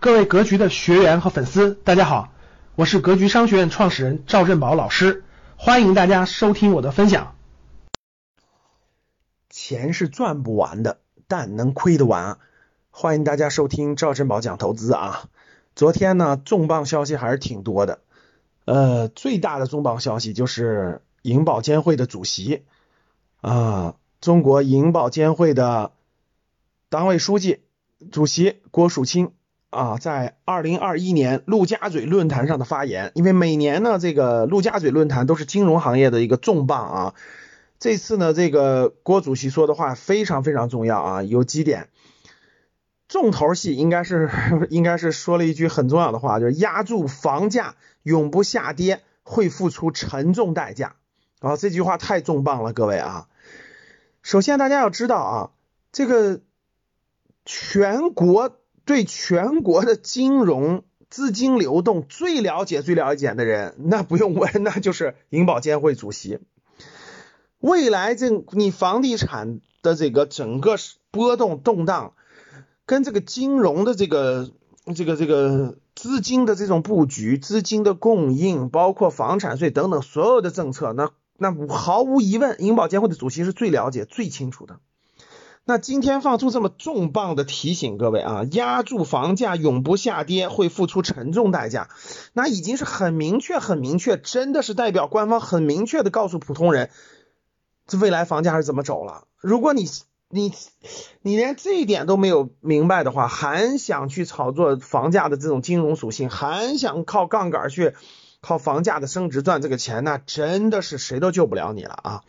各位格局的学员和粉丝，大家好，我是格局商学院创始人赵振宝老师，欢迎大家收听我的分享。钱是赚不完的，但能亏得完。欢迎大家收听赵振宝讲投资啊。昨天呢，重磅消息还是挺多的。呃，最大的重磅消息就是银保监会的主席啊，中国银保监会的党委书记、主席郭树清。啊，在二零二一年陆家嘴论坛上的发言，因为每年呢，这个陆家嘴论坛都是金融行业的一个重磅啊。这次呢，这个郭主席说的话非常非常重要啊，有几点重头戏，应该是应该是说了一句很重要的话，就是压住房价永不下跌会付出沉重代价啊。这句话太重磅了，各位啊。首先大家要知道啊，这个全国。对全国的金融资金流动最了解、最了解的人，那不用问，那就是银保监会主席。未来这你房地产的这个整个波动动荡，跟这个金融的这个这个这个资金的这种布局、资金的供应，包括房产税等等所有的政策，那那毫无疑问，银保监会的主席是最了解、最清楚的。那今天放出这么重磅的提醒，各位啊，压住房价永不下跌会付出沉重代价，那已经是很明确、很明确，真的是代表官方很明确的告诉普通人，这未来房价是怎么走了。如果你你你连这一点都没有明白的话，还想去炒作房价的这种金融属性，还想靠杠杆去靠房价的升值赚这个钱，那真的是谁都救不了你了啊！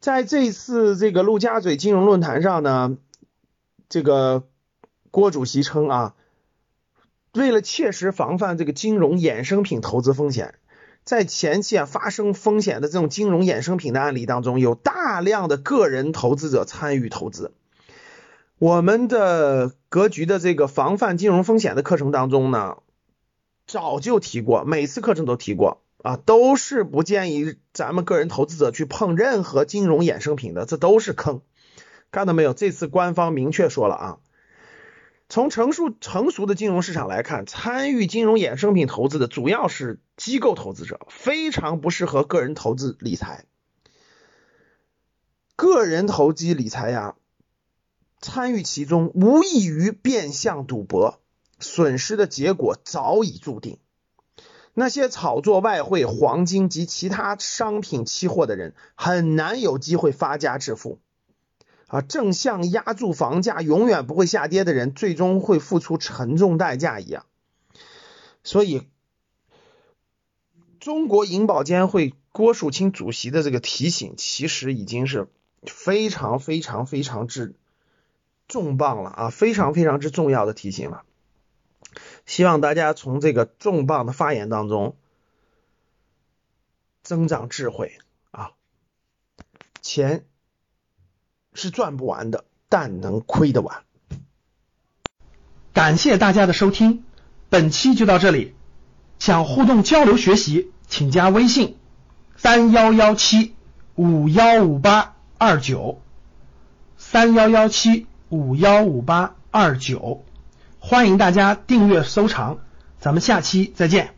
在这次这个陆家嘴金融论坛上呢，这个郭主席称啊，为了切实防范这个金融衍生品投资风险，在前期啊发生风险的这种金融衍生品的案例当中，有大量的个人投资者参与投资。我们的格局的这个防范金融风险的课程当中呢，早就提过，每次课程都提过。啊，都是不建议咱们个人投资者去碰任何金融衍生品的，这都是坑。看到没有？这次官方明确说了啊，从成熟成熟的金融市场来看，参与金融衍生品投资的主要是机构投资者，非常不适合个人投资理财。个人投机理财呀，参与其中无异于变相赌博，损失的结果早已注定。那些炒作外汇、黄金及其他商品期货的人，很难有机会发家致富。啊，正像压住房价永远不会下跌的人，最终会付出沉重代价一样。所以，中国银保监会郭树清主席的这个提醒，其实已经是非常非常非常之重磅了啊，非常非常之重要的提醒了。希望大家从这个重磅的发言当中增长智慧啊！钱是赚不完的，但能亏得完。感谢大家的收听，本期就到这里。想互动交流学习，请加微信三幺幺七五幺五八二九三幺幺七五幺五八二九。欢迎大家订阅收藏，咱们下期再见。